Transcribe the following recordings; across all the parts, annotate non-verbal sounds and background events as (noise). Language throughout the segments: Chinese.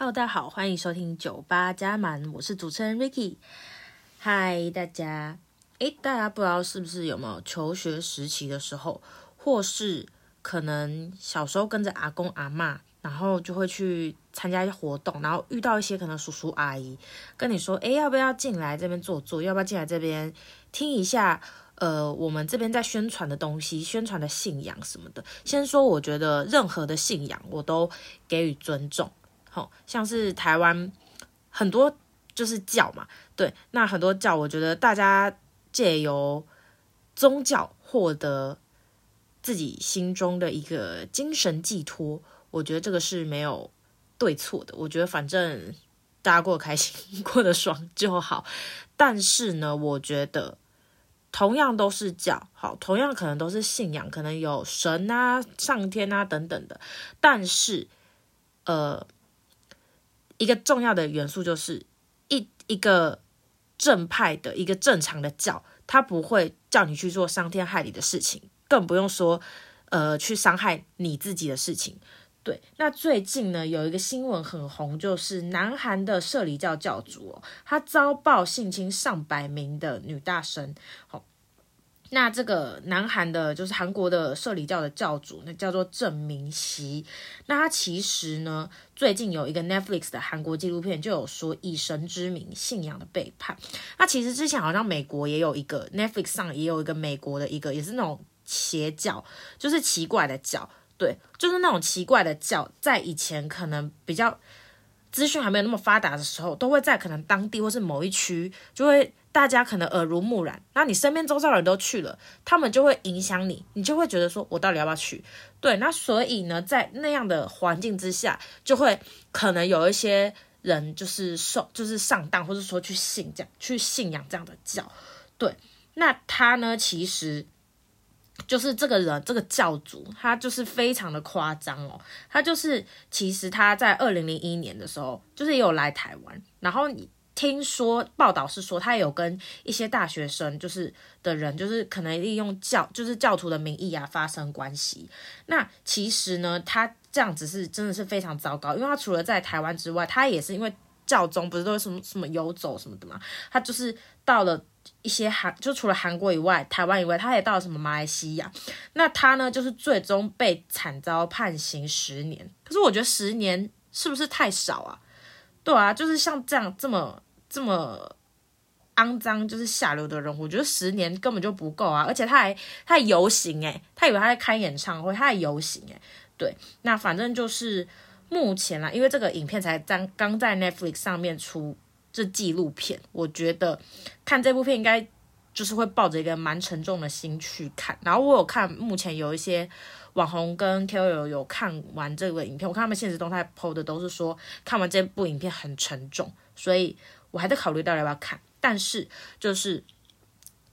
Hello，大家好，欢迎收听酒吧加满，我是主持人 Ricky。嗨，大家，诶，大家不知道是不是有没有求学时期的时候，或是可能小时候跟着阿公阿嬷，然后就会去参加一些活动，然后遇到一些可能叔叔阿姨跟你说，诶，要不要进来这边坐坐？要不要进来这边听一下？呃，我们这边在宣传的东西，宣传的信仰什么的。先说，我觉得任何的信仰我都给予尊重。好，像是台湾很多就是教嘛，对，那很多教，我觉得大家借由宗教获得自己心中的一个精神寄托，我觉得这个是没有对错的。我觉得反正大家过得开心、(laughs) 过得爽就好。但是呢，我觉得同样都是教，好，同样可能都是信仰，可能有神啊、上天啊等等的，但是呃。一个重要的元素就是一一个正派的一个正常的教，他不会叫你去做伤天害理的事情，更不用说呃去伤害你自己的事情。对，那最近呢有一个新闻很红，就是南韩的摄理教教主哦，他遭报性侵上百名的女大生。好。那这个南韩的，就是韩国的社理教的教主，那叫做郑明熙。那他其实呢，最近有一个 Netflix 的韩国纪录片，就有说以神之名信仰的背叛。那其实之前好像美国也有一个 Netflix 上也有一个美国的一个，也是那种邪教，就是奇怪的教，对，就是那种奇怪的教，在以前可能比较资讯还没有那么发达的时候，都会在可能当地或是某一区就会。大家可能耳濡目染，那你身边周遭人都去了，他们就会影响你，你就会觉得说，我到底要不要去？对，那所以呢，在那样的环境之下，就会可能有一些人就是受，就是上当，或者说去信这样，去信仰这样的教。对，那他呢，其实就是这个人，这个教主，他就是非常的夸张哦，他就是其实他在二零零一年的时候，就是也有来台湾，然后你。听说报道是说，他有跟一些大学生，就是的人，就是可能利用教，就是教徒的名义啊，发生关系。那其实呢，他这样子是真的是非常糟糕，因为他除了在台湾之外，他也是因为教宗不是都什么什么游走什么的嘛，他就是到了一些韩，就除了韩国以外，台湾以外，他也到了什么马来西亚。那他呢，就是最终被惨遭判刑十年。可是我觉得十年是不是太少啊？对啊，就是像这样这么。这么肮脏就是下流的人，我觉得十年根本就不够啊！而且他还他还游行诶，他以为他在开演唱会，他还游行诶。对，那反正就是目前啦，因为这个影片才刚刚在 Netflix 上面出这纪录片，我觉得看这部片应该就是会抱着一个蛮沉重的心去看。然后我有看，目前有一些网红跟 KOL 有看完这个影片，我看他们现实动态 PO 的都是说看完这部影片很沉重，所以。我还在考虑到底要不要看，但是就是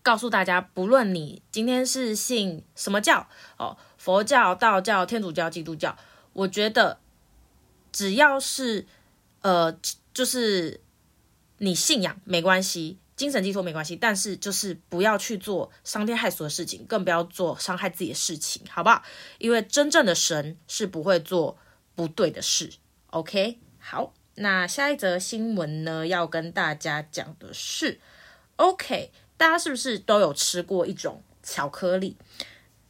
告诉大家，不论你今天是信什么教哦，佛教、道教、天主教、基督教，我觉得只要是呃，就是你信仰没关系，精神寄托没关系，但是就是不要去做伤天害俗的事情，更不要做伤害自己的事情，好不好？因为真正的神是不会做不对的事。OK，好。那下一则新闻呢，要跟大家讲的是，OK，大家是不是都有吃过一种巧克力？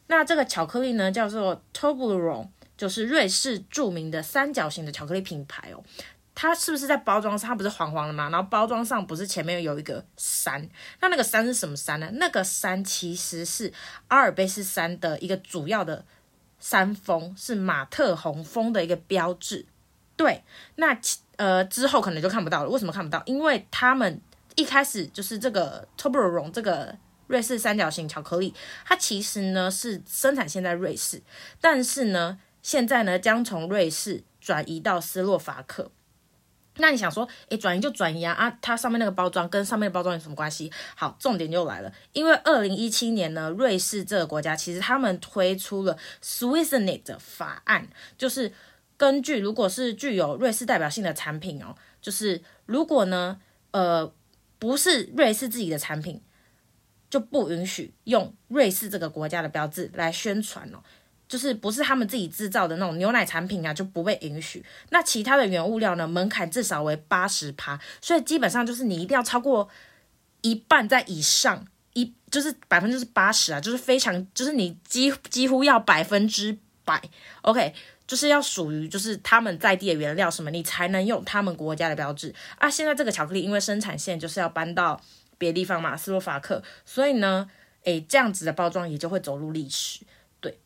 那这个巧克力呢，叫做 Toblerone，就是瑞士著名的三角形的巧克力品牌哦。它是不是在包装上，它不是黄黄的吗？然后包装上不是前面有一个山？那那个山是什么山呢？那个山其实是阿尔卑斯山的一个主要的山峰，是马特洪峰的一个标志。对，那其。呃，之后可能就看不到了。为什么看不到？因为他们一开始就是这个 Toblerone 这个瑞士三角形巧克力，它其实呢是生产线在瑞士，但是呢现在呢将从瑞士转移到斯洛伐克。那你想说，诶，转移就转移啊啊！它上面那个包装跟上面的包装有什么关系？好，重点就来了，因为二零一七年呢，瑞士这个国家其实他们推出了 Swissanate 的法案，就是。根据，如果是具有瑞士代表性的产品哦，就是如果呢，呃，不是瑞士自己的产品，就不允许用瑞士这个国家的标志来宣传哦。就是不是他们自己制造的那种牛奶产品啊，就不被允许。那其他的原物料呢，门槛至少为八十趴，所以基本上就是你一定要超过一半在以上，一就是百分之八十啊，就是非常就是你几几乎要百分之百，OK。就是要属于就是他们在地的原料什么，你才能用他们国家的标志啊。现在这个巧克力因为生产线就是要搬到别地方嘛，斯洛伐克，所以呢，诶，这样子的包装也就会走入历史，对。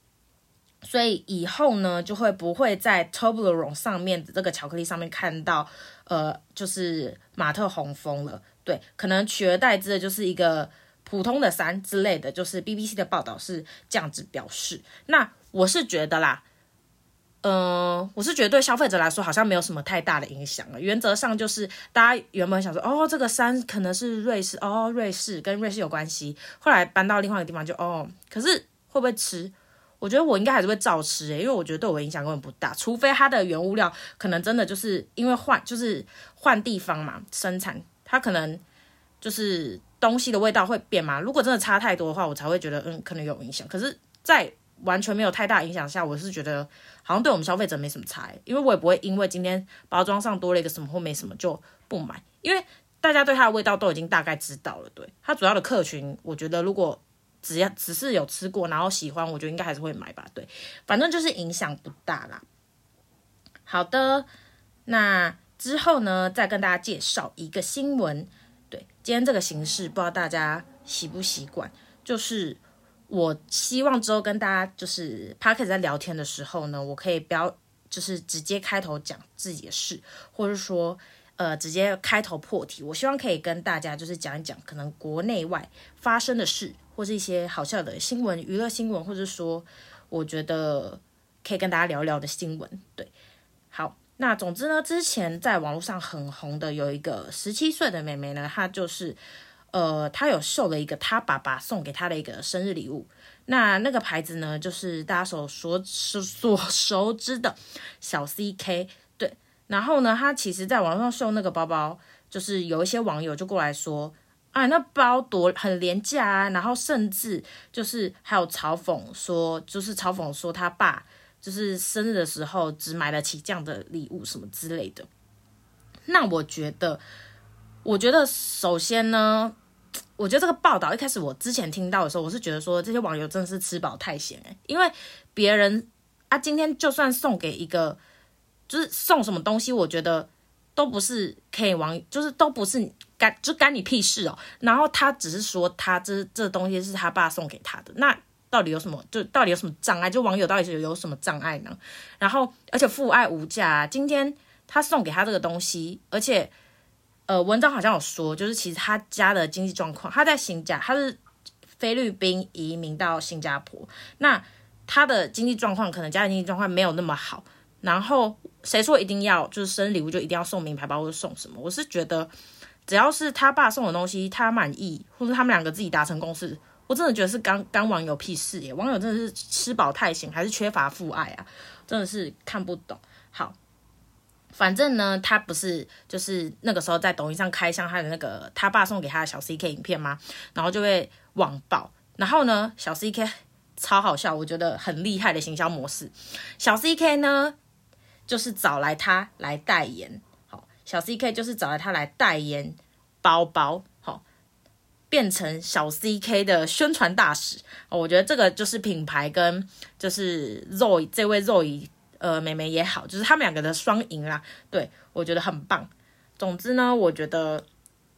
所以以后呢，就会不会在 Toblerone 上面的这个巧克力上面看到呃，就是马特洪峰了，对，可能取而代之的就是一个普通的山之类的，就是 BBC 的报道是这样子表示。那我是觉得啦。嗯、我是觉得对消费者来说好像没有什么太大的影响了。原则上就是大家原本想说，哦，这个山可能是瑞士，哦，瑞士跟瑞士有关系。后来搬到另外一个地方就，就哦，可是会不会吃？我觉得我应该还是会照吃诶，因为我觉得对我影响根本不大。除非它的原物料可能真的就是因为换，就是换地方嘛，生产它可能就是东西的味道会变嘛。如果真的差太多的话，我才会觉得嗯，可能有影响。可是，在完全没有太大影响下，我是觉得好像对我们消费者没什么差，因为我也不会因为今天包装上多了一个什么或没什么就不买，因为大家对它的味道都已经大概知道了。对，它主要的客群，我觉得如果只要只是有吃过然后喜欢，我觉得应该还是会买吧。对，反正就是影响不大啦。好的，那之后呢，再跟大家介绍一个新闻。对，今天这个形式不知道大家习不习惯，就是。我希望之后跟大家就是 Podcast 在聊天的时候呢，我可以不要就是直接开头讲自己的事，或者说呃直接开头破题。我希望可以跟大家就是讲一讲可能国内外发生的事，或是一些好笑的新闻、娱乐新闻，或者说我觉得可以跟大家聊聊的新闻。对，好，那总之呢，之前在网络上很红的有一个十七岁的妹妹呢，她就是。呃，他有秀了一个他爸爸送给他的一个生日礼物，那那个牌子呢，就是大家所所所熟知的小 CK，对。然后呢，他其实在网上秀那个包包，就是有一些网友就过来说，啊，那包多很廉价啊，然后甚至就是还有嘲讽说，就是嘲讽说他爸就是生日的时候只买得起这样的礼物什么之类的。那我觉得，我觉得首先呢。(tsk) 我觉得这个报道一开始我之前听到的时候，我是觉得说这些网友真的是吃饱太闲哎，因为别人啊，今天就算送给一个，就是送什么东西，我觉得都不是可以网，就是都不是干就干你屁事哦。然后他只是说他这这东西是他爸送给他的，那到底有什么？就到底有什么障碍？就网友到底是有什么障碍呢？然后而且父爱无价啊，今天他送给他这个东西，而且。呃，文章好像有说，就是其实他家的经济状况，他在新加，他是菲律宾移民到新加坡，那他的经济状况可能家庭经济状况没有那么好。然后谁说一定要就是生日礼物就一定要送名牌包或者送什么？我是觉得只要是他爸送的东西，他满意，或者他们两个自己达成共识，我真的觉得是干干网友屁事耶！网友真的是吃饱太闲，还是缺乏父爱啊？真的是看不懂。好。反正呢，他不是就是那个时候在抖音上开箱他的那个他爸送给他的小 CK 影片吗？然后就会网爆。然后呢，小 CK 超好笑，我觉得很厉害的行销模式。小 CK 呢，就是找来他来代言，好，小 CK 就是找来他来代言包包，好，变成小 CK 的宣传大使。我觉得这个就是品牌跟就是 Roy 这位 Zoe。呃，妹妹也好，就是他们两个的双赢啦，对，我觉得很棒。总之呢，我觉得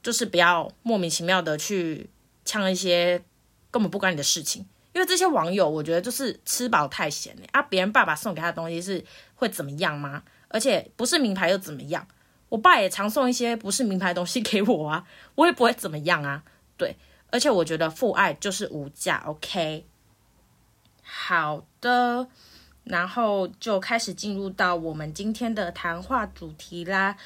就是不要莫名其妙的去呛一些根本不关你的事情，因为这些网友，我觉得就是吃饱太闲了啊！别人爸爸送给他的东西是会怎么样吗？而且不是名牌又怎么样？我爸也常送一些不是名牌的东西给我啊，(laughs) 我也不会怎么样啊。对，而且我觉得父爱就是无价，OK？好的。然后就开始进入到我们今天的谈话主题啦。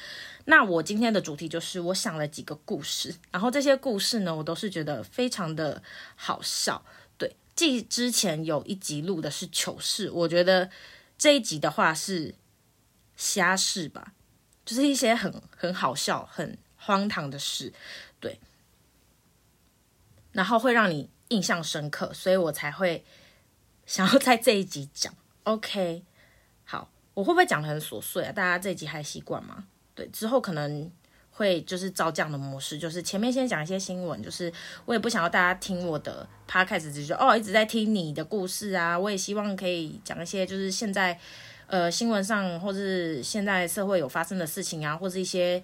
那我今天的主题就是我想了几个故事，然后这些故事呢，我都是觉得非常的好笑。对，继之前有一集录的是糗事，我觉得这一集的话是瞎事吧，就是一些很很好笑、很荒唐的事，对，然后会让你印象深刻，所以我才会。想要在这一集讲。OK，好，我会不会讲得很琐碎啊？大家这一集还习惯吗？对，之后可能会就是照这样的模式，就是前面先讲一些新闻，就是我也不想要大家听我的 podcast，就是哦一直在听你的故事啊。我也希望可以讲一些就是现在呃新闻上或是现在社会有发生的事情啊，或是一些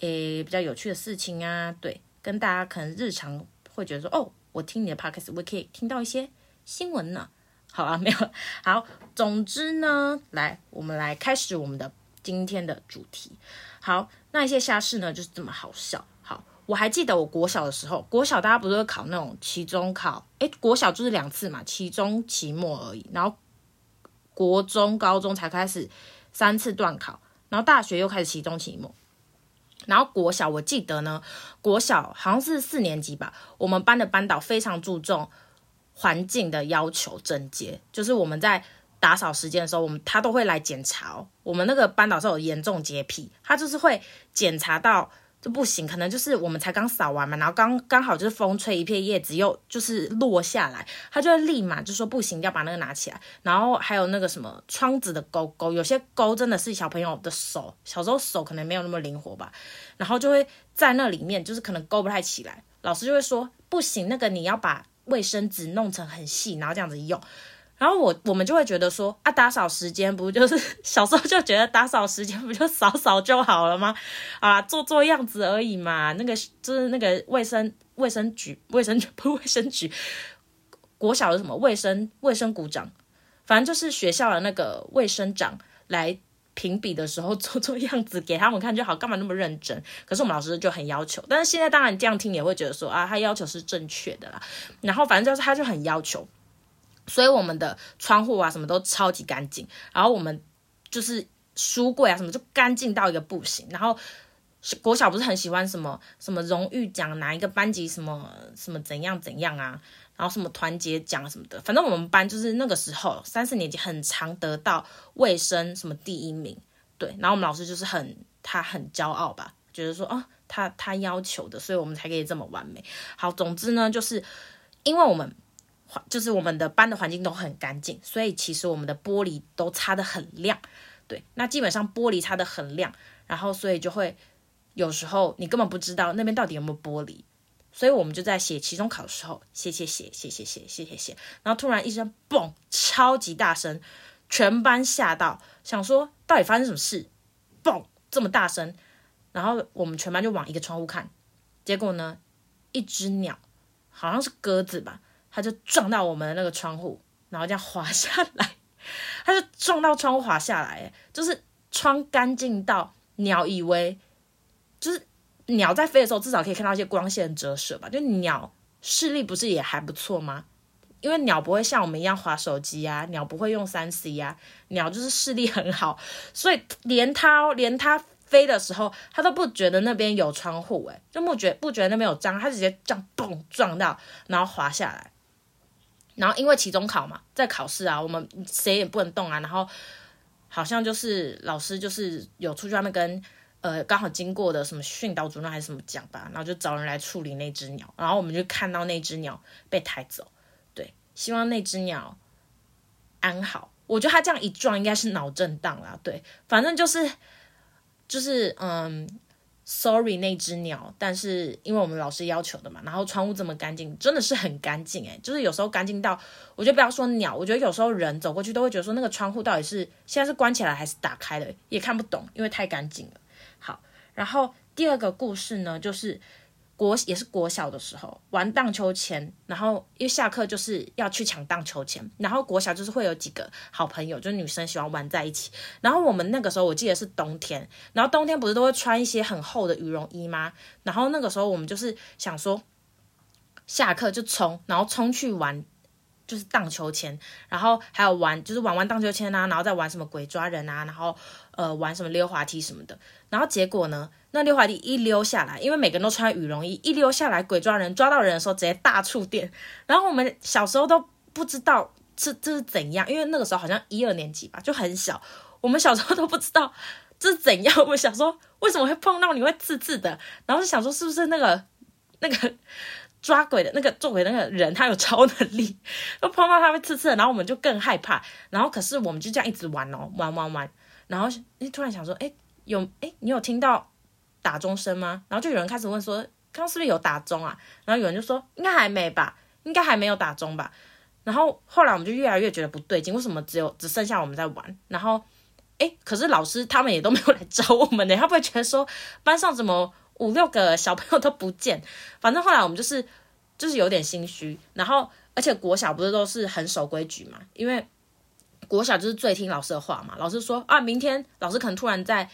诶比较有趣的事情啊，对，跟大家可能日常会觉得说哦，我听你的 podcast，我可以听到一些新闻呢。好啊，没有好，总之呢，来我们来开始我们的今天的主题。好，那一些瞎事呢，就是这么好笑。好，我还记得我国小的时候，国小大家不是会考那种期中考？诶，国小就是两次嘛，期中、期末而已。然后国中、高中才开始三次段考，然后大学又开始期中、期末。然后国小我记得呢，国小好像是四年级吧，我们班的班导非常注重环境的要求，整洁，就是我们在。打扫时间的时候，我们他都会来检查。我们那个班导是有严重洁癖，他就是会检查到就不行，可能就是我们才刚扫完嘛，然后刚刚好就是风吹一片叶子又就是落下来，他就会立马就说不行，要把那个拿起来。然后还有那个什么窗子的钩钩，有些钩真的是小朋友的手，小时候手可能没有那么灵活吧，然后就会在那里面就是可能勾不太起来，老师就会说不行，那个你要把卫生纸弄成很细，然后这样子用。然后我我们就会觉得说啊，打扫时间不就是 (laughs) 小时候就觉得打扫时间不就扫扫就好了吗？啊，做做样子而已嘛。那个就是那个卫生卫生局卫生局不卫生局，国小的什么卫生卫生股长，反正就是学校的那个卫生长来评比的时候做做样子给他们看就好，干嘛那么认真？可是我们老师就很要求，但是现在当然这样听也会觉得说啊，他要求是正确的啦。然后反正就是他就很要求。所以我们的窗户啊，什么都超级干净，然后我们就是书柜啊，什么就干净到一个不行。然后国小不是很喜欢什么什么荣誉奖，哪一个班级什么什么怎样怎样啊，然后什么团结奖什么的，反正我们班就是那个时候三四年级很常得到卫生什么第一名，对。然后我们老师就是很他很骄傲吧，觉得说啊，他他要求的，所以我们才可以这么完美。好，总之呢，就是因为我们。就是我们的班的环境都很干净，所以其实我们的玻璃都擦得很亮。对，那基本上玻璃擦得很亮，然后所以就会有时候你根本不知道那边到底有没有玻璃，所以我们就在写期中考的时候写写写写写写写写写，然后突然一声嘣，超级大声，全班吓到，想说到底发生什么事？嘣，这么大声，然后我们全班就往一个窗户看，结果呢，一只鸟，好像是鸽子吧。他就撞到我们的那个窗户，然后这样滑下来，他就撞到窗户滑下来，就是窗干净到鸟以为，就是鸟在飞的时候至少可以看到一些光线折射吧，就鸟视力不是也还不错吗？因为鸟不会像我们一样滑手机啊，鸟不会用三 C 啊，鸟就是视力很好，所以连它连它。飞的时候，它都不觉得那边有窗户，诶，就不觉不觉得那边有脏，它直接这样嘣撞到，然后滑下来。然后因为期中考嘛，在考试啊，我们谁也不能动啊。然后好像就是老师就是有出去外面跟呃刚好经过的什么训导主任还是什么讲吧，然后就找人来处理那只鸟。然后我们就看到那只鸟被抬走，对，希望那只鸟安好。我觉得他这样一撞应该是脑震荡啦，对，反正就是。就是嗯，sorry 那只鸟，但是因为我们老师要求的嘛，然后窗户这么干净，真的是很干净诶，就是有时候干净到，我觉得不要说鸟，我觉得有时候人走过去都会觉得说那个窗户到底是现在是关起来还是打开的，也看不懂，因为太干净了。然后第二个故事呢，就是。国也是国小的时候玩荡秋千，然后因为下课就是要去抢荡秋千，然后国小就是会有几个好朋友，就是女生喜欢玩在一起。然后我们那个时候我记得是冬天，然后冬天不是都会穿一些很厚的羽绒衣吗？然后那个时候我们就是想说，下课就冲，然后冲去玩，就是荡秋千，然后还有玩就是玩玩荡秋千啊，然后再玩什么鬼抓人啊，然后呃玩什么溜滑梯什么的。然后结果呢？那溜滑梯一溜下来，因为每个人都穿羽绒衣，一溜下来，鬼抓人抓到人的时候直接大触电。(laughs) 然后我们小时候都不知道这这是怎样，因为那个时候好像一二年级吧，就很小。我们小时候都不知道 (laughs) 这是怎样。我们想说为什么会碰到你会刺刺的，然后就想说是不是那个那个 (laughs) 抓鬼的那个做鬼那个人，他有超能力，就碰到他会刺刺，然后我们就更害怕。然后可是我们就这样一直玩哦，玩玩玩。然后诶，突然想说，诶，有诶，你有听到打钟声吗？然后就有人开始问说，刚刚是不是有打钟啊？然后有人就说，应该还没吧，应该还没有打钟吧。然后后来我们就越来越觉得不对劲，为什么只有只剩下我们在玩？然后诶，可是老师他们也都没有来找我们呢，他不会觉得说班上怎么？五六个小朋友都不见，反正后来我们就是就是有点心虚，然后而且国小不是都是很守规矩嘛，因为国小就是最听老师的话嘛，老师说啊，明天老师可能突然在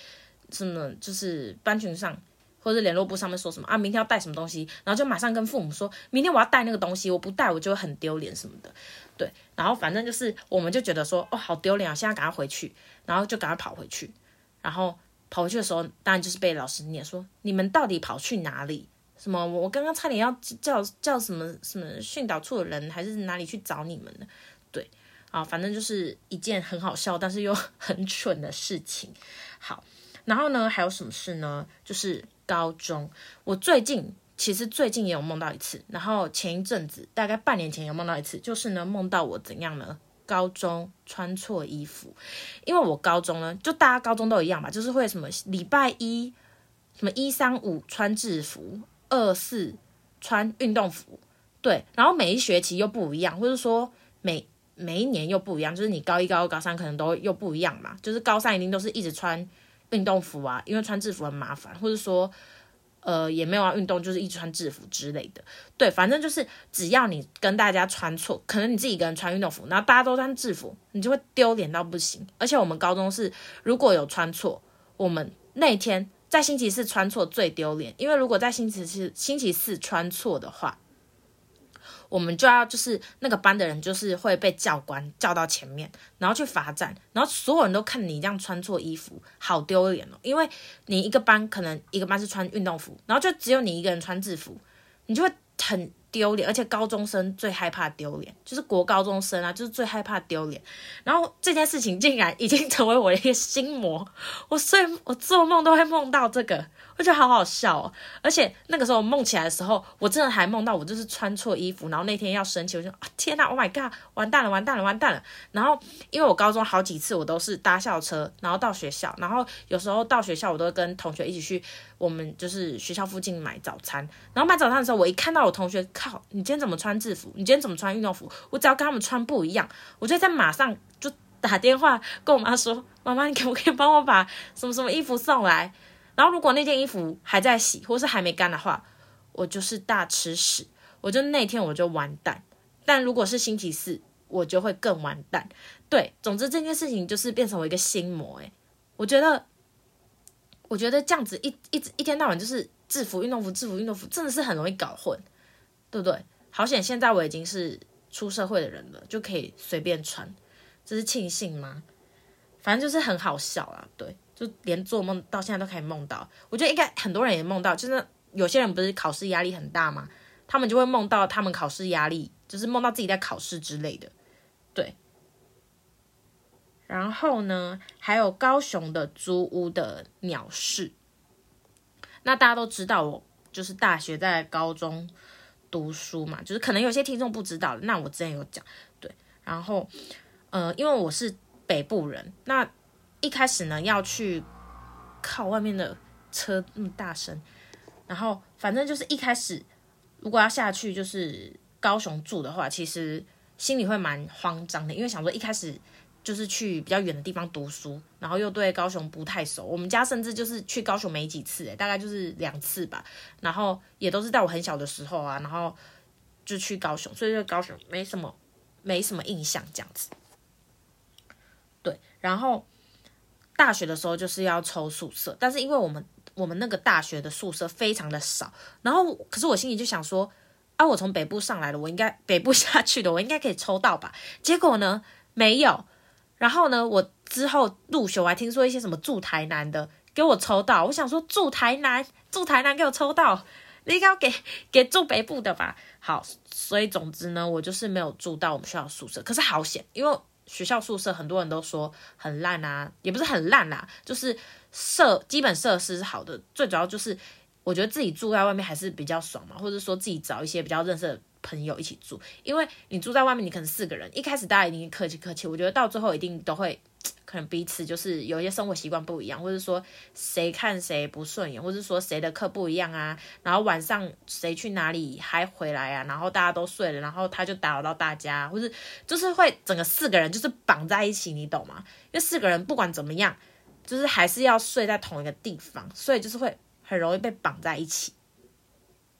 什么就是班群上或者联络簿上面说什么啊，明天要带什么东西，然后就马上跟父母说明天我要带那个东西，我不带我就会很丢脸什么的，对，然后反正就是我们就觉得说哦好丢脸啊，现在赶快回去，然后就赶快跑回去，然后。跑回去的时候，当然就是被老师念说：“你们到底跑去哪里？什么？我刚刚差点要叫叫什么什么训导处的人，还是哪里去找你们呢？”啊，反正就是一件很好笑，但是又 (laughs) 很蠢的事情。好，然后呢，还有什么事呢？就是高中，我最近其实最近也有梦到一次，然后前一阵子大概半年前有梦到一次，就是呢梦到我怎样呢？高中穿错衣服，因为我高中呢，就大家高中都一样吧，就是会什么礼拜一，什么一三五穿制服，二四穿运动服，对，然后每一学期又不一样，或者说每每一年又不一样，就是你高一、高二、高三可能都又不一样嘛，就是高三一定都是一直穿运动服啊，因为穿制服很麻烦，或者说。呃，也没有要运动，就是一直穿制服之类的。对，反正就是只要你跟大家穿错，可能你自己一个人穿运动服，然后大家都穿制服，你就会丢脸到不行。而且我们高中是，如果有穿错，我们那天在星期四穿错最丢脸，因为如果在星期四星期四穿错的话。我们就要就是那个班的人就是会被教官叫到前面，然后去罚站，然后所有人都看你这样穿错衣服，好丢脸哦！因为你一个班可能一个班是穿运动服，然后就只有你一个人穿制服，你就会很丢脸。而且高中生最害怕丢脸，就是国高中生啊，就是最害怕丢脸。然后这件事情竟然已经成为我的一个心魔，我睡我做梦都会梦到这个。我觉得好好笑哦，而且那个时候我梦起来的时候，我真的还梦到我就是穿错衣服，然后那天要升旗，我就啊天呐，Oh my god，完蛋了，完蛋了，完蛋了。然后因为我高中好几次我都是搭校车，然后到学校，然后有时候到学校我都会跟同学一起去我们就是学校附近买早餐。然后买早餐的时候，我一看到我同学，靠，你今天怎么穿制服？你今天怎么穿运动服？我只要跟他们穿不一样，我就在马上就打电话跟我妈说，妈妈，你可不可以帮我把什么什么衣服送来？然后，如果那件衣服还在洗，或是还没干的话，我就是大吃屎，我就那天我就完蛋。但如果是星期四，我就会更完蛋。对，总之这件事情就是变成我一个心魔。诶，我觉得，我觉得这样子一一直一天到晚就是制服、运动服、制服、运动服，真的是很容易搞混，对不对？好险，现在我已经是出社会的人了，就可以随便穿，这是庆幸吗？反正就是很好笑啊，对。就连做梦到现在都可以梦到，我觉得应该很多人也梦到，就是有些人不是考试压力很大嘛，他们就会梦到他们考试压力，就是梦到自己在考试之类的，对。然后呢，还有高雄的租屋的鸟事，那大家都知道，我就是大学在高中读书嘛，就是可能有些听众不知道，那我之前有讲，对。然后，呃，因为我是北部人，那。一开始呢，要去靠外面的车那么大声，然后反正就是一开始如果要下去就是高雄住的话，其实心里会蛮慌张的，因为想说一开始就是去比较远的地方读书，然后又对高雄不太熟。我们家甚至就是去高雄没几次，大概就是两次吧，然后也都是在我很小的时候啊，然后就去高雄，所以对高雄没什么没什么印象这样子。对，然后。大学的时候就是要抽宿舍，但是因为我们我们那个大学的宿舍非常的少，然后可是我心里就想说，啊，我从北部上来的，我应该 (laughs) 北部下去的，我应该可以抽到吧？结果呢，没有。然后呢，我之后入学，我还听说一些什么住台南的给我抽到，我想说住台南，住台南给我抽到，应该要给 (laughs) 给住北部的吧？好，所以总之呢，我就是没有住到我们学校宿舍，可是好险，因为。学校宿舍很多人都说很烂啊，也不是很烂啦，就是设基本设施是好的，最主要就是我觉得自己住在外面还是比较爽嘛，或者说自己找一些比较认识的朋友一起住，因为你住在外面，你可能四个人，一开始大家一定客气客气，我觉得到最后一定都会。可能彼此就是有一些生活习惯不一样，或者说谁看谁不顺眼，或者说谁的课不一样啊，然后晚上谁去哪里还回来啊，然后大家都睡了，然后他就打扰到大家，或是就是会整个四个人就是绑在一起，你懂吗？因为四个人不管怎么样，就是还是要睡在同一个地方，所以就是会很容易被绑在一起，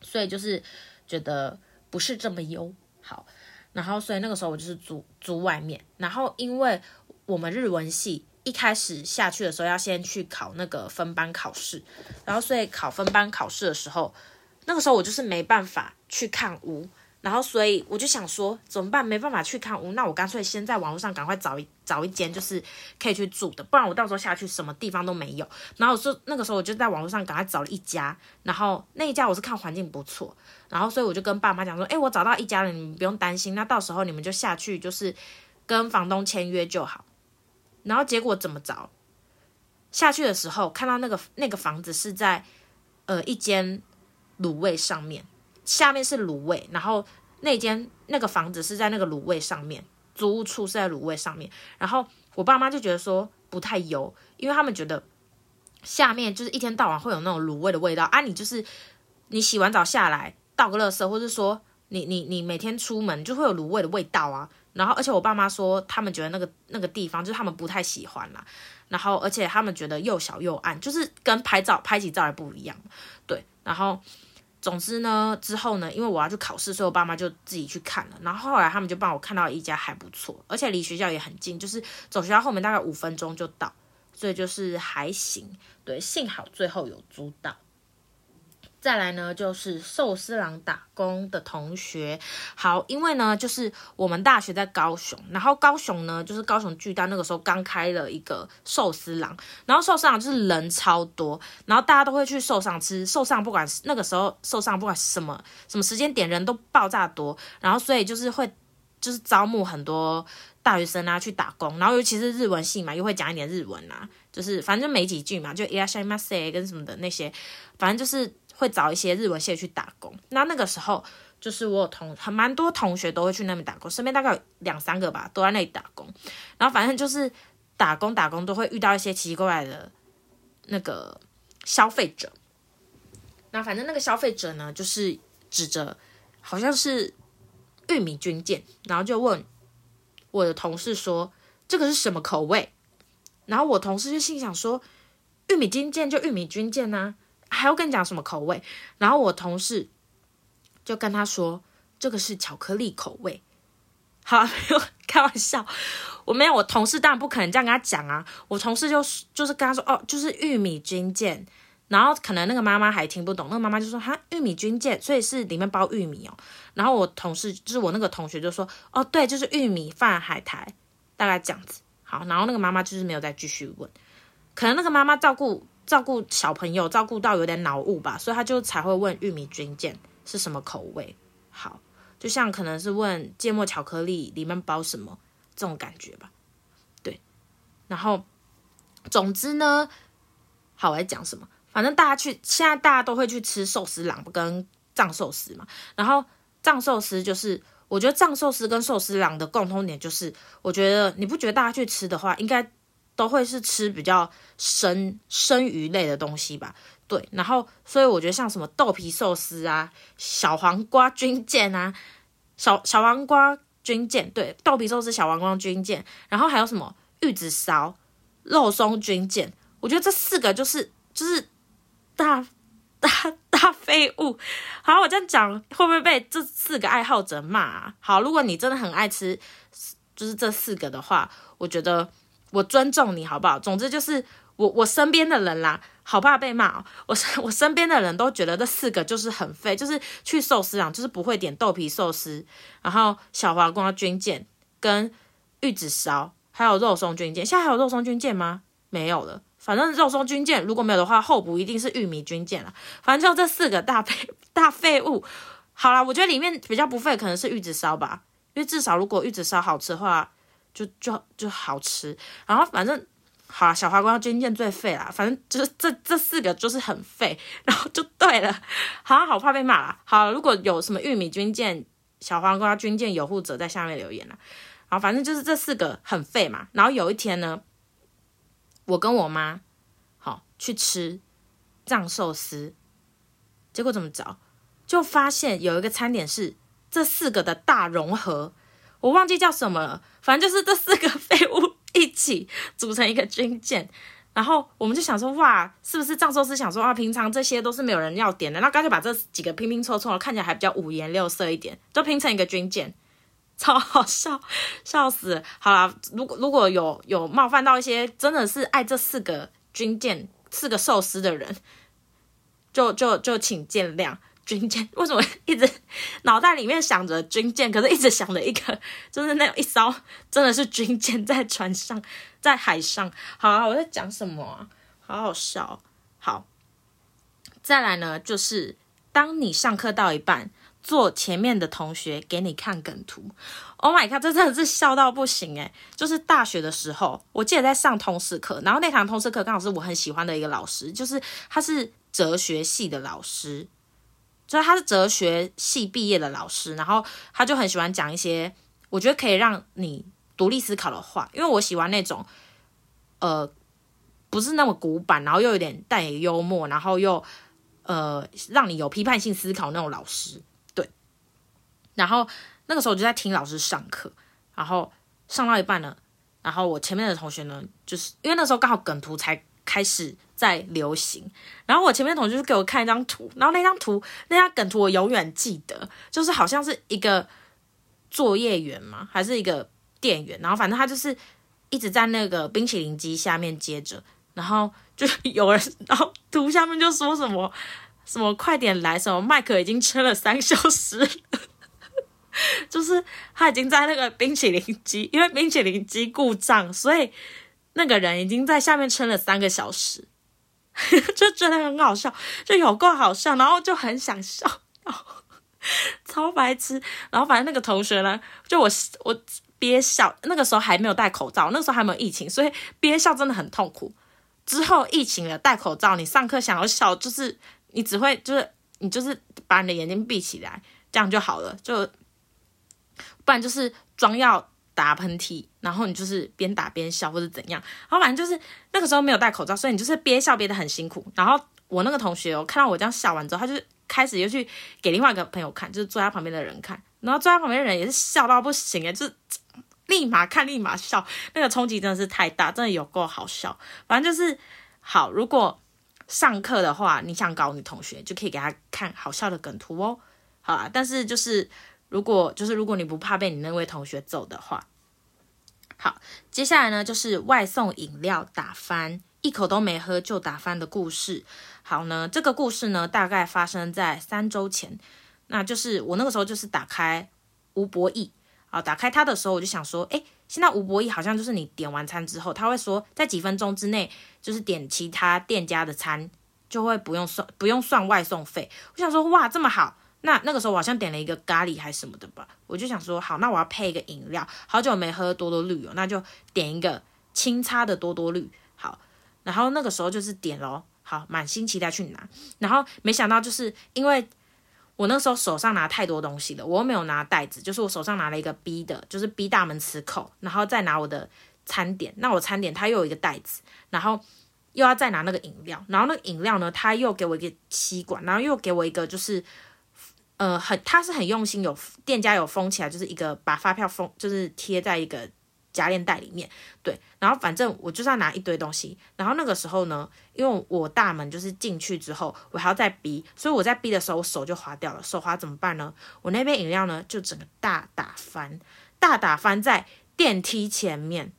所以就是觉得不是这么优好，然后所以那个时候我就是租租外面，然后因为。我们日文系一开始下去的时候，要先去考那个分班考试，然后所以考分班考试的时候，那个时候我就是没办法去看屋，然后所以我就想说怎么办？没办法去看屋，那我干脆先在网络上赶快找一找一间就是可以去住的，不然我到时候下去什么地方都没有。然后说那个时候我就在网络上赶快找了一家，然后那一家我是看环境不错，然后所以我就跟爸妈讲说，哎，我找到一家了，你们不用担心，那到时候你们就下去就是跟房东签约就好。然后结果怎么着？下去的时候看到那个那个房子是在呃一间卤味上面，下面是卤味，然后那间那个房子是在那个卤味上面，租屋处是在卤味上面。然后我爸妈就觉得说不太油，因为他们觉得下面就是一天到晚会有那种卤味的味道啊。你就是你洗完澡下来倒个垃圾，或者说你你你每天出门就会有卤味的味道啊。然后，而且我爸妈说，他们觉得那个那个地方就是他们不太喜欢啦。然后，而且他们觉得又小又暗，就是跟拍照拍起照来不一样。对，然后总之呢，之后呢，因为我要去考试，所以我爸妈就自己去看了。然后后来他们就帮我看到一家还不错，而且离学校也很近，就是走学校后面大概五分钟就到，所以就是还行。对，幸好最后有租到。再来呢，就是寿司郎打工的同学。好，因为呢，就是我们大学在高雄，然后高雄呢，就是高雄巨蛋那个时候刚开了一个寿司郎，然后寿司郎就是人超多，然后大家都会去寿司郎吃寿司郎，不管那个时候寿司郎不管什么什么时间点，人都爆炸多，然后所以就是会就是招募很多大学生啊去打工，然后尤其是日文系嘛，又会讲一点日文啊，就是反正就没几句嘛，就いらっしゃいませ跟什么的那些，反正就是。 会找一些日文系去打工，那那个时候就是我有同很蛮多同学都会去那边打工，身边大概有两三个吧，都在那里打工。然后反正就是打工打工都会遇到一些奇奇怪怪的那个消费者。那反正那个消费者呢，就是指着好像是玉米军舰，然后就问我的同事说：“这个是什么口味？”然后我同事就心想说：“玉米军舰就玉米军舰啊。”还要跟你讲什么口味？然后我同事就跟他说：“这个是巧克力口味。”好，没有开玩笑，我没有。我同事当然不可能这样跟他讲啊。我同事就就是跟他说：“哦，就是玉米军舰。”然后可能那个妈妈还听不懂，那个妈妈就说：“哈，玉米军舰，所以是里面包玉米哦。”然后我同事就是我那个同学就说：“哦，对，就是玉米饭海苔，大概这样子。”好，然后那个妈妈就是没有再继续问，可能那个妈妈照顾。照顾小朋友，照顾到有点脑雾吧，所以他就才会问玉米军舰是什么口味。好，就像可能是问芥末巧克力里面包什么这种感觉吧。对，然后总之呢，好，我在讲什么？反正大家去，现在大家都会去吃寿司郎跟藏寿司嘛。然后藏寿司就是，我觉得藏寿司跟寿司郎的共通点就是，我觉得你不觉得大家去吃的话，应该。都会是吃比较生生鱼类的东西吧，对，然后所以我觉得像什么豆皮寿司啊、小黄瓜军舰啊、小小黄瓜军舰，对，豆皮寿司、小黄瓜军舰，然后还有什么玉子烧、肉松军舰，我觉得这四个就是就是大大大废物。好，我这样讲会不会被这四个爱好者骂啊？好，如果你真的很爱吃，就是这四个的话，我觉得。我尊重你，好不好？总之就是我我身边的人啦，好怕被骂哦。我 (laughs) 我身边的人都觉得这四个就是很废，就是去寿司郎就是不会点豆皮寿司，然后小黄瓜军舰跟玉子烧，还有肉松军舰。现在还有肉松军舰吗？没有了。反正肉松军舰如果没有的话，候补一定是玉米军舰了。反正就这四个大废 (laughs) 大废物。好啦，我觉得里面比较不废可能是玉子烧吧，因为至少如果玉子烧好吃的话。就就就好吃，然后反正好，小黄瓜军舰最废啦，反正就是这这四个就是很废，然后就对了。好，好怕被骂啦。好，如果有什么玉米军舰、小黄瓜军舰有护者在下面留言啦。好，反正就是这四个很废嘛。然后有一天呢，我跟我妈好去吃藏寿司，结果怎么着，就发现有一个餐点是这四个的大融合，我忘记叫什么了。反正就是这四个废物一起组成一个军舰。然后我们就想说，哇，是不是藏寿司想说啊，平常这些都是没有人要点的，那干脆把这几个拼拼凑凑，看起来还比较五颜六色一点，就拼成一个军舰。超好笑，笑死！好啦，如果如果有有冒犯到一些真的是爱这四个军舰、四个寿司的人，就就就请见谅。军舰为什么一直脑袋里面想着军舰，可是一直想着一个就是那种一艘真的是军舰在船上，在海上。好啊，我在讲什么啊？好好笑。好，再来呢，就是当你上课到一半。坐前面的同学给你看梗图，Oh my god，这真的是笑到不行诶。就是大学的时候，我记得在上通识课，然后那堂通识课刚好是我很喜欢的一个老师，就是他是哲学系的老师，就是他是哲学系毕业的老师，然后他就很喜欢讲一些我觉得可以让你独立思考的话，因为我喜欢那种呃不是那么古板，然后又有点带点幽默，然后又呃让你有批判性思考那种老师。对然后那个时候我就在听老师上课，然后上到一半呢，然后我前面的同学呢，就是因为那时候刚好梗图才开始在流行，然后我前面同学就给我看一张图，然后那张图那张梗图我永远记得，就是好像是一个作业员嘛，还是一个店员，然后反正他就是一直在那个冰淇淋机下面接着，然后就有人，然后图下面就说什么 (laughs) 什么快点来，什么麦克已经撑了三小时。(laughs) 就是他已经在那个冰淇淋机，因为冰淇淋机故障，所以那个人已经在下面撑了三个小时，(laughs) 就觉得很好笑，就有够好笑，然后就很想笑，然 (laughs) 后超白痴。然后反正那个同学呢，就我我憋笑，那个时候还没有戴口罩，那时候还没有疫情，所以憋笑真的很痛苦。之后疫情了，戴口罩，你上课想要笑，就是你只会就是你就是把你的眼睛闭起来，这样就好了，就。不然就是装要打喷嚏，然后你就是边打边笑或者怎样，然后反正就是那个时候没有戴口罩，所以你就是憋笑憋得很辛苦。然后我那个同学哦，看到我这样笑完之后，他就开始又去给另外一个朋友看，就是坐在旁边的人看，然后坐在旁边的人也是笑到不行诶，就是立马看立马笑，那个冲击真的是太大，真的有够好笑。反正就是好，如果上课的话，你想搞你同学，就可以给他看好笑的梗图哦。好啊，但是就是。如果就是如果你不怕被你那位同学揍的话，好，接下来呢就是外送饮料打翻，一口都没喝就打翻的故事。好呢，这个故事呢大概发生在三周前，那就是我那个时候就是打开吴博义啊，打开它的时候我就想说，诶，现在吴博义好像就是你点完餐之后，他会说在几分钟之内就是点其他店家的餐就会不用算不用算外送费。我想说，哇，这么好。那那个时候我好像点了一个咖喱还是什么的吧，我就想说好，那我要配一个饮料，好久没喝多多绿哦，那就点一个清茶的多多绿。好，然后那个时候就是点咯，好，满心期待去拿，然后没想到就是因为我那时候手上拿太多东西了，我又没有拿袋子，就是我手上拿了一个 B 的，就是 B 大门磁扣，然后再拿我的餐点，那我餐点它又有一个袋子，然后又要再拿那个饮料，然后那个饮料呢，他又给我一个吸管，然后又给我一个就是。呃，很，他是很用心，有店家有封起来，就是一个把发票封，就是贴在一个夹链袋里面，对。然后反正我就是要拿一堆东西，然后那个时候呢，因为我大门就是进去之后，我还要再逼，所以我在逼的时候，我手就滑掉了，手滑怎么办呢？我那杯饮料呢，就整个大打翻，大打翻在电梯前面，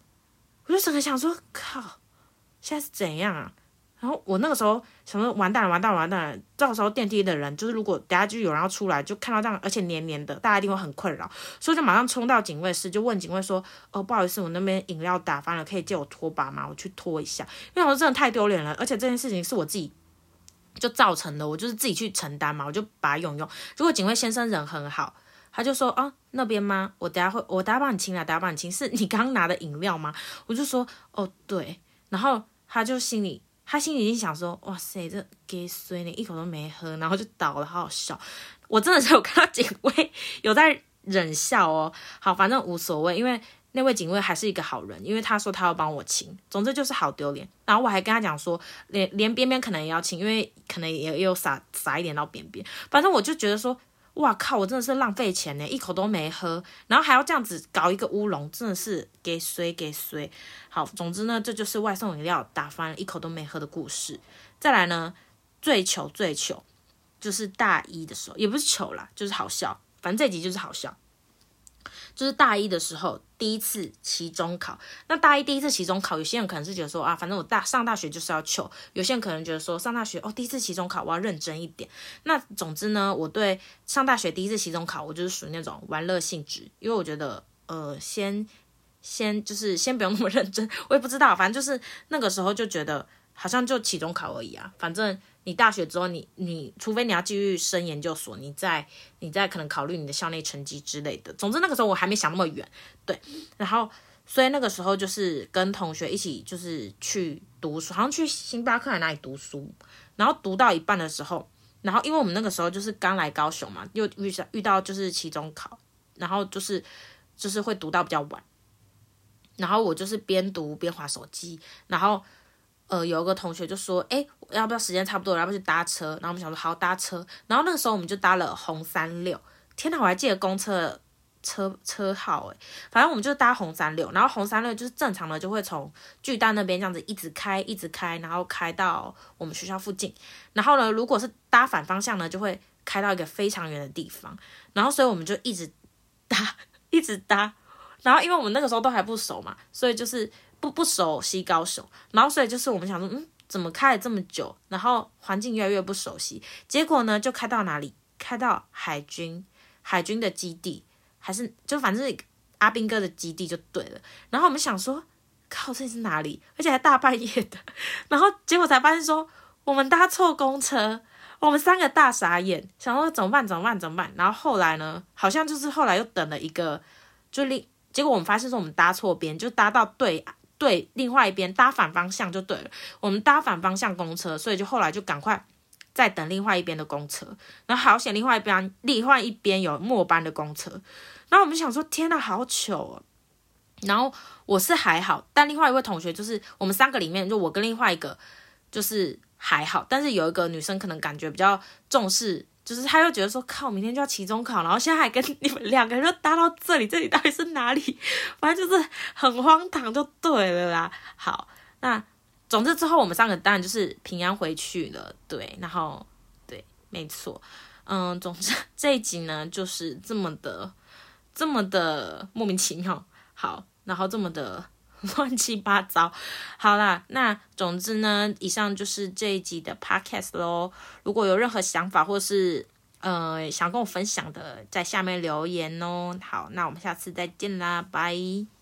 我就整个想说，靠，现在是怎样啊？然后我那个时候想说，完蛋了，完蛋了，完蛋了！到时候电梯的人，就是如果等下就有人要出来，就看到这样，而且黏黏的，大家一定会很困扰，所以就马上冲到警卫室，就问警卫说：“哦，不好意思，我那边饮料打翻了，可以借我拖把吗？我去拖一下。”因为我说真的太丢脸了，而且这件事情是我自己就造成的，我就是自己去承担嘛，我就把它用用。如果警卫先生人很好，他就说：“哦，那边吗？我等下会，我等下帮你清了，等下帮你清。是你刚拿的饮料吗？”我就说：“哦，对。”然后他就心里，他心里已经想说，哇塞，这给水你一口都没喝，然后就倒了，好好笑。我真的是有看到警卫有在忍笑哦。好，反正无所谓，因为那位警卫还是一个好人，因为他说他要帮我清。总之就是好丢脸。然后我还跟他讲说，连连边边可能也要清，因为可能也有洒洒一点到边边。反正我就觉得说。哇靠！我真的是浪费钱呢，一口都没喝，然后还要这样子搞一个乌龙，真的是给谁给谁。好，总之呢，这就是外送饮料打翻一口都没喝的故事。再来呢，最糗最糗，就是大一的时候，也不是糗啦，就是好笑。反正这集就是好笑。就是大一的时候，第一次期中考。那大一第一次期中考，有些人可能是觉得说啊，反正我大上大学就是要求；有些人可能觉得说上大学哦，第一次期中考我要认真一点。那总之呢，我对上大学第一次期中考，我就是属于那种玩乐性质，因为我觉得呃，先先就是先不用那么认真。我也不知道，反正就是那个时候就觉得好像就期中考而已啊，反正。你大学之后你，你除非你要继续升研究所，你再你再可能考虑你的校内成绩之类的。总之那个时候我还没想那么远，对。然后所以那个时候就是跟同学一起就是去读书，好像去星巴克还哪里读书。然后读到一半的时候，然后因为我们那个时候就是刚来高雄嘛，又遇上遇到就是期中考，然后就是就是会读到比较晚。然后我就是边读边划手机，然后。呃，有一个同学就说：“哎，要不要时间差不多，要不要去搭车？”然后我们想说：“好，搭车。”然后那个时候我们就搭了红三六。天哪，我还记得公车车车号哎，反正我们就搭红三六。然后红三六就是正常的，就会从巨蛋那边这样子一直开，一直开，然后开到我们学校附近。然后呢，如果是搭反方向呢，就会开到一个非常远的地方。然后所以我们就一直搭，(laughs) 一直搭。然后因为我们那个时候都还不熟嘛，所以就是。不不熟悉高手，然后所以就是我们想说，嗯，怎么开了这么久，然后环境越来越不熟悉，结果呢就开到哪里？开到海军海军的基地，还是就反正阿兵哥的基地就对了。然后我们想说，靠，这是哪里？而且还大半夜的。然后结果才发现说，我们搭错公车，我们三个大傻眼，想说怎么办？怎么办？怎么办？然后后来呢，好像就是后来又等了一个，就另结果我们发现说我们搭错边，就搭到对岸。对，另外一边搭反方向就对了。我们搭反方向公车，所以就后来就赶快再等另外一边的公车。然后好险，另外一边另外一边有末班的公车。然后我们想说，天哪，好糗哦。然后我是还好，但另外一位同学就是我们三个里面，就我跟另外一个就是还好，但是有一个女生可能感觉比较重视。就是他又觉得说，靠，明天就要期中考，然后现在还跟你们两个人就搭到这里，这里到底是哪里？反正就是很荒唐，就对了啦。好，那总之之后我们三个当然就是平安回去了，对，然后对，没错，嗯，总之这一集呢就是这么的，这么的莫名其妙，好，然后这么的。(laughs) 乱七八糟，好啦，那总之呢，以上就是这一集的 podcast 喽。如果有任何想法或是呃想跟我分享的，在下面留言哦。好，那我们下次再见啦，拜。